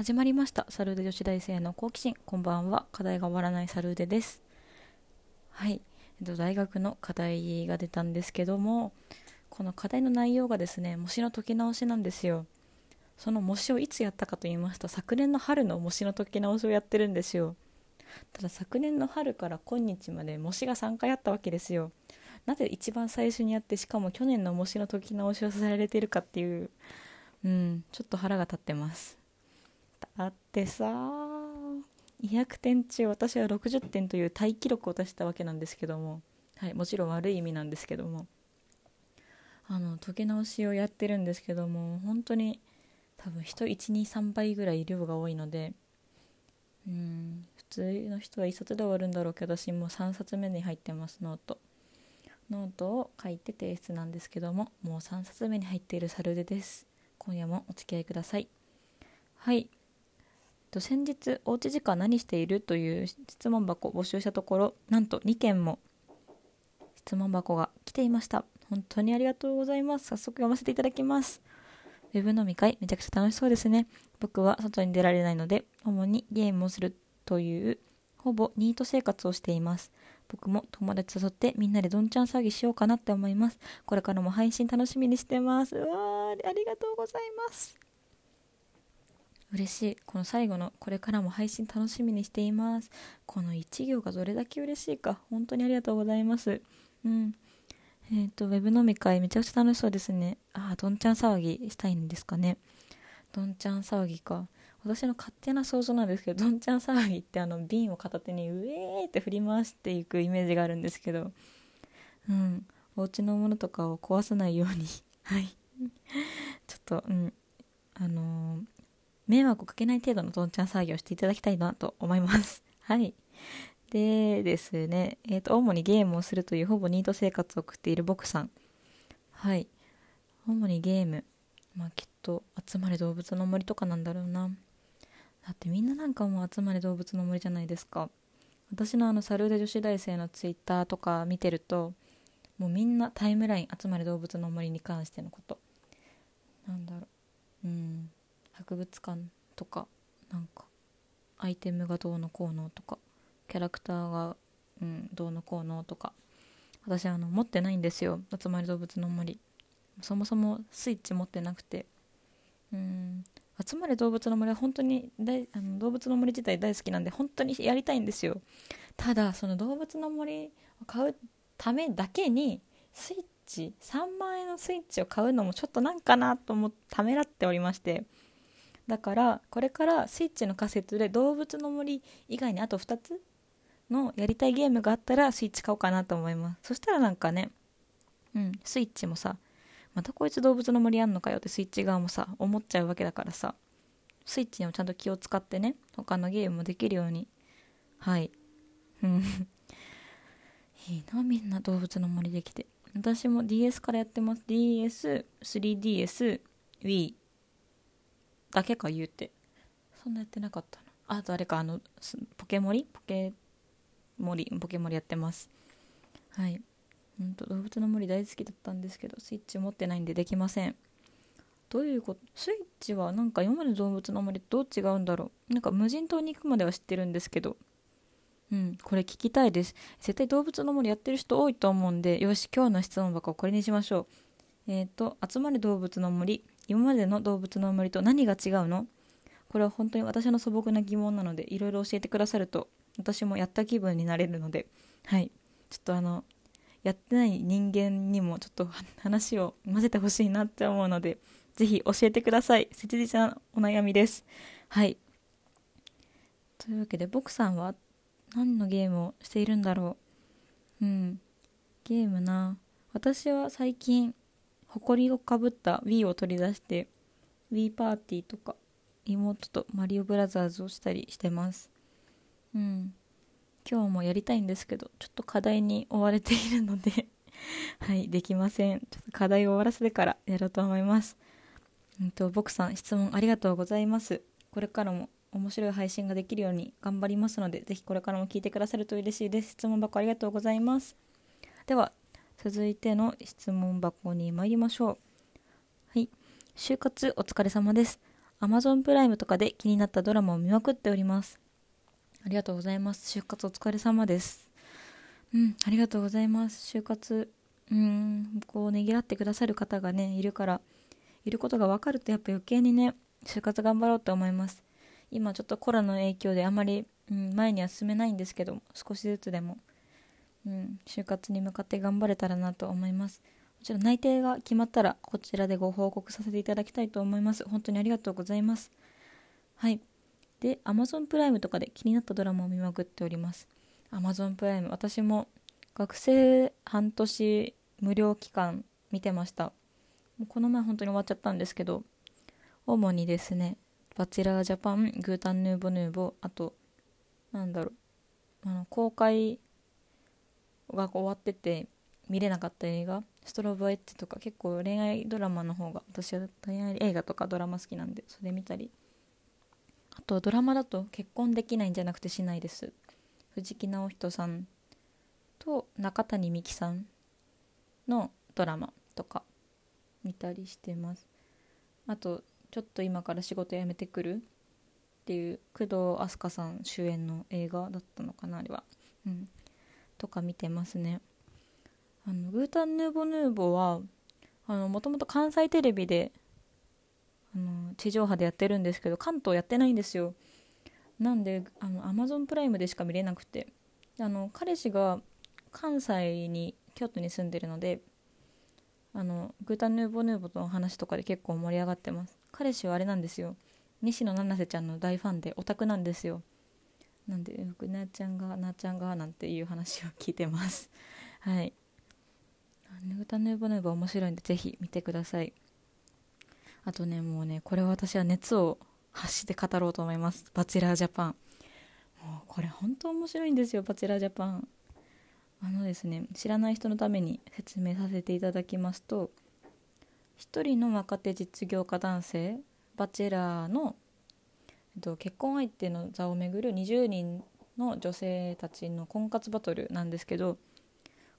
始まりました。サルーデ女子大生の好奇心。こんばんは。課題が終わらないサルーデです。はい、えっと、大学の課題が出たんですけどもこの課題の内容がですね模試の解き直しなんですよ。その模試をいつやったかと言いますと昨年の春の模試の解き直しをやってるんですよ。ただ昨年の春から今日まで模試が3回あったわけですよ。なぜ一番最初にやってしかも去年の模試の解き直しをさせられているかっていううんちょっと腹が立ってます。だってさ200点中私は60点というタイ記録を出したわけなんですけども、はい、もちろん悪い意味なんですけどもあの解き直しをやってるんですけども本当に多分人123倍ぐらい量が多いのでうん普通の人は1冊で終わるんだろうけど私もう3冊目に入ってますノート。ノートを書いて提出なんですけどももう3冊目に入っているサルデです。今夜もお付き合いください。はい。と先日おうち時間何しているという質問箱を募集したところなんと2件も質問箱が来ていました。本当にありがとうございます。早速読ませていただきます。ウェブ飲み会めちゃくちゃ楽しそうですね。僕は外に出られないので主にゲームをするというほぼニート生活をしています。僕も友達誘ってみんなでどんちゃん騒ぎしようかなって思います。これからも配信楽しみにしてます。うわーありがとうございます。嬉しい。この最後のこれからも配信楽しみにしています。この1行がどれだけ嬉しいか本当にありがとうございます。うん。えっ、ー、とウェブ飲み会めちゃくちゃ楽しそうですね。ああどんちゃん騒ぎしたいんですかね。どんちゃん騒ぎか。私の勝手な想像なんですけどどんちゃん騒ぎってあの瓶を片手にウェーって振り回していくイメージがあるんですけど。うん。お家のものとかを壊さないように。はい。ちょっとうん。あのー、迷惑をかけない程度のどんちゃん作業していただきたいなと思います。はい。でですね、えっ、ー、と、主にゲームをするというほぼニート生活を送っている僕さん。はい。主にゲーム。まあきっと、集まれ動物の森とかなんだろうな。だってみんななんかもう集まれ動物の森じゃないですか。私のあの、サルーデ女子大生のツイッターとか見てると、もうみんなタイムライン集まれ動物の森に関してのこと。なんだろう。うん。博物館とかなんかアイテムがどうのこうのとかキャラクターが、うん、どうのこうのとか私あの持ってないんですよ。集まり動物の森。そもそもスイッチ持ってなくて。うん集まれ動物の森は本当に大あの動物の森自体大好きなんで本当にやりたいんですよ。ただその動物の森を買うためだけにスイッチ3万円のスイッチを買うのもちょっとなんかなと思ってためらっておりまして。だからこれからスイッチの仮説で動物の森以外にあと2つのやりたいゲームがあったらスイッチ買おうかなと思います。そしたらなんかねうんスイッチもさまたこいつ動物の森やんのかよってスイッチ側もさ思っちゃうわけだからさスイッチにもちゃんと気を使ってね他のゲームもできるように。はい。うん。いいなみんな動物の森できて。私も DS からやってます。DS、3DS、Wii だけか言うて。そんなやってなかったの。あとあれかあのポケモリ？ポケモリポケモリやってます。はい。うんと動物の森大好きだったんですけどスイッチ持ってないんでできません。どういうことスイッチはなんか今まで動物の森どう違うんだろう。なんか無人島に行くまでは知ってるんですけど。うんこれ聞きたいです。絶対動物の森やってる人多いと思うんでよし今日の質問箱これにしましょう。えっ、ー、と集まる動物の森。今までの動物の森と何が違うの？これは本当に私の素朴な疑問なのでいろいろ教えてくださると私もやった気分になれるのではい。ちょっとあのやってない人間にもちょっと話を混ぜてほしいなって思うのでぜひ教えてください。切実なお悩みです。はい。というわけで僕さんは何のゲームをしているんだろう？うん。ゲームな。私は最近埃をかぶった Wii を取り出して Wii パーティーとか妹とマリオブラザーズをしたりしてます。うん。今日もやりたいんですけどちょっと課題に追われているので はいできません。ちょっと課題を終わらせてからやろうと思います。うんと僕さん質問ありがとうございます。これからも面白い配信ができるように頑張りますのでぜひこれからも聞いてくださると嬉しいです。質問箱ありがとうございます。では続いての質問箱に参りましょう。はい。就活お疲れ様です。Amazon プライムとかで気になったドラマを見まくっておりますありがとうございます就活お疲れ様ですうんありがとうございます就活うんこうねぎらってくださる方がねいるからいることが分かるとやっぱ余計にね就活頑張ろうと思います今ちょっとコロナの影響であまり、うん、前には進めないんですけど少しずつでも、うん、就活に向かって頑張れたらなと思います。もちろん内定が決まったらこちらでご報告させていただきたいと思います。本当にありがとうございます。はい。で Amazon プライムとかで気になったドラマを見まくっております。Amazon プライム私も学生半年無料期間見てました。この前本当に終わっちゃったんですけど主にですねバチェラージャパングータンヌーボヌーボあとなんだろうあの公開が終わってて見れなかった映画ストロボエッジとか結構恋愛ドラマの方が私は恋愛映画とかドラマ好きなんでそれ見たり。あとドラマだと結婚できないんじゃなくてしないです。藤木直人さんと中谷美紀さんのドラマとか見たりしてます。あとちょっと今から仕事辞めてくるっていう工藤飛鳥さん主演の映画だったのかなあれは。うん。とか見てますね。あのグータンヌーボヌーボはもともと関西テレビであの地上波でやってるんですけど関東やってないんですよ。なんであの Amazon プライムでしか見れなくて。あの彼氏が関西に京都に住んでるのであのグータンヌーボヌーボとの話とかで結構盛り上がってます。彼氏はあれなんですよ。西野七瀬ちゃんの大ファンでオタクなんですよ。なんでよくなっちゃんがなっちゃんがなんていう話を聞いてます。はい。グータンヌーボヌーボ面白いんでぜひ見てください。あとねもうねこれは私は熱を発して語ろうと思います。バチェラージャパン。もうこれ本当面白いんですよバチェラージャパン。あのですね知らない人のために説明させていただきますと1人の若手実業家男性バチェラーの、と、結婚相手の座をめぐる20人の女性たちの婚活バトルなんですけど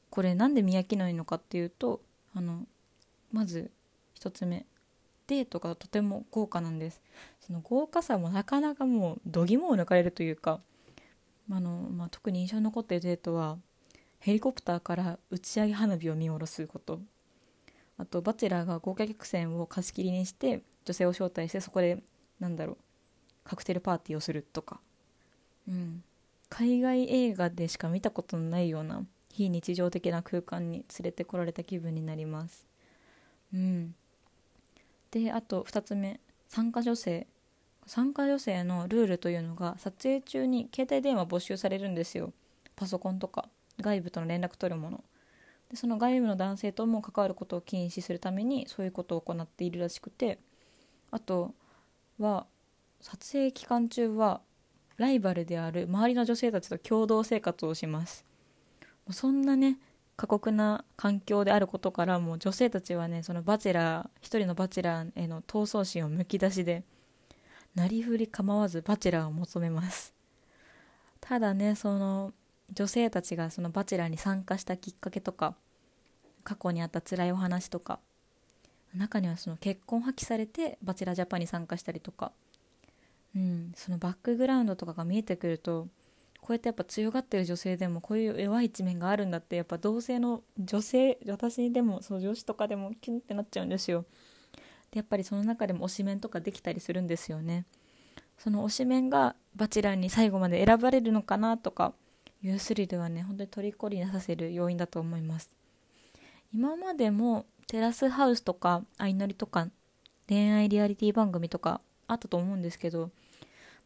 これなんで見飽きないのかっていうとあのまず1つ目デートがとても豪華なんです。その豪華さもなかなかもう度肝を抜かれるというかあの、まあ、特に印象に残っているデートはヘリコプターから打ち上げ花火を見下ろすこと。あとバチェラーが豪華客船を貸し切りにして女性を招待してそこでなんだろうカクテルパーティーをするとか、うん、海外映画でしか見たことのないような非日常的な空間に連れてこられた気分になります。うん、であと2つ目。参加女性。参加女性のルールというのが撮影中に携帯電話没収されるんですよ。パソコンとか。外部との連絡取るもの。でその外部の男性とも関わることを禁止するためにそういうことを行っているらしくて。あとは撮影期間中はライバルである周りの女性たちと共同生活をします。そんなね過酷な環境であることからも女性たちはねそのバチェラー一人のバチェラーへの闘争心をむき出しでなりふり構わずバチェラーを求めます。ただねその女性たちがそのバチェラーに参加したきっかけとか過去にあった辛いお話とか中にはその結婚破棄されてバチェラージャパンに参加したりとか、うん、そのバックグラウンドとかが見えてくるとこうやってやっぱ強がってる女性でもこういう弱い一面があるんだってやっぱ同性の女性私でもそう女子とかでもキュンってなっちゃうんですよ。でやっぱりその中でも推しメンとかできたりするんですよね。その推しメンがバチラーに最後まで選ばれるのかなとかいうスリルはね本当に虜になさせる要因だと思います。今までもテラスハウスとか相乗りとか恋愛リアリティ番組とかあったと思うんですけど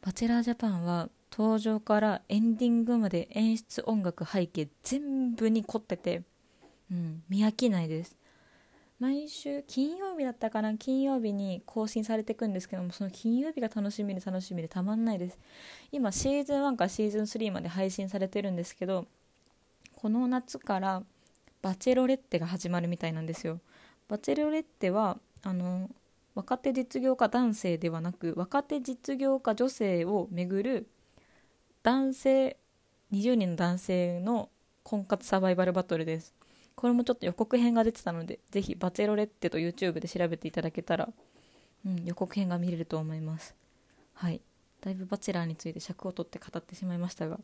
バチェラージャパンは登場からエンディングまで演出音楽背景全部に凝ってて、うん、見飽きないです。毎週金曜日だったかな金曜日に更新されていくんですけどもその金曜日が楽しみで楽しみでたまんないです。今シーズン1からシーズン3まで配信されてるんですけどこの夏からバチェロレッテが始まるみたいなんですよ。バチェロレッテはあの若手実業家男性ではなく若手実業家女性をめぐる男性20人の男性の婚活サバイバルバトルです。これもちょっと予告編が出てたのでぜひバチェロレッテと YouTube で調べていただけたらうん、予告編が見れると思います。はい。だいぶバチェラーについて尺を取って語ってしまいましたが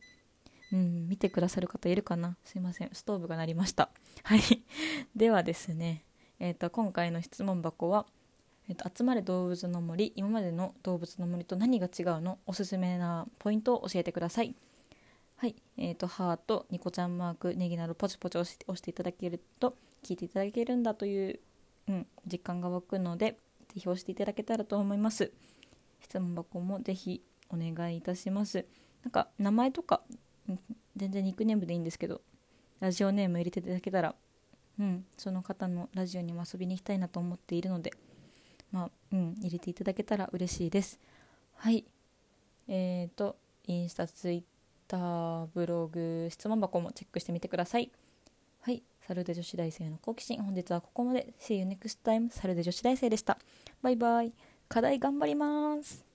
うん見てくださる方いるかな？すいません。ストーブが鳴りました。はい。ではですねえーと、今回の質問箱は、えーと「集まれ動物の森今までの動物の森と何が違うの？おすすめなポイントを教えてください」はい、えーと、ハート、ニコちゃんマーク、ネギなどポチポチ押して押していただけると聞いていただけるんだという、うん、実感が湧くのでぜひ押していただけたらと思います。質問箱もぜひお願いいたします。なんか名前とか全然ニックネームでいいんですけどラジオネーム入れていただけたらうん、その方のラジオにも遊びに行きたいなと思っているので、まあ、うん、入れていただけたら嬉しいです。はい。えっ、ー、と、インスタ、ツイッター、ブログ、質問箱もチェックしてみてください。はい。サルデ女子大生の好奇心。本日はここまで。See you next time. サルデ女子大生でした。バイバイ。課題頑張ります。